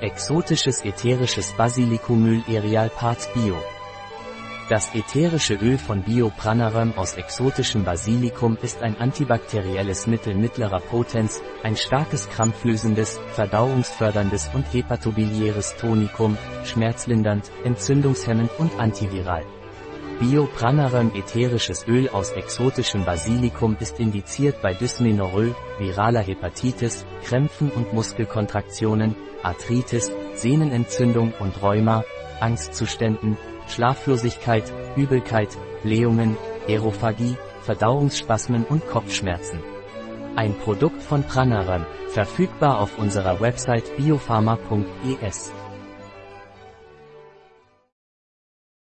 Exotisches ätherisches Basilikumöl Erial Parts Bio. Das ätherische Öl von Bio Pranarum aus exotischem Basilikum ist ein antibakterielles Mittel mittlerer Potenz, ein starkes krampflösendes, verdauungsförderndes und hepatobiliäres Tonikum, schmerzlindernd, entzündungshemmend und antiviral. Bio Pranarum ätherisches Öl aus exotischem Basilikum ist indiziert bei Dysmenorrhoe, viraler Hepatitis, Krämpfen und Muskelkontraktionen, Arthritis, Sehnenentzündung und Rheuma, Angstzuständen, Schlaflosigkeit, Übelkeit, Blähungen, Aerophagie, Verdauungsspasmen und Kopfschmerzen. Ein Produkt von Pranarum, verfügbar auf unserer Website biopharma.es.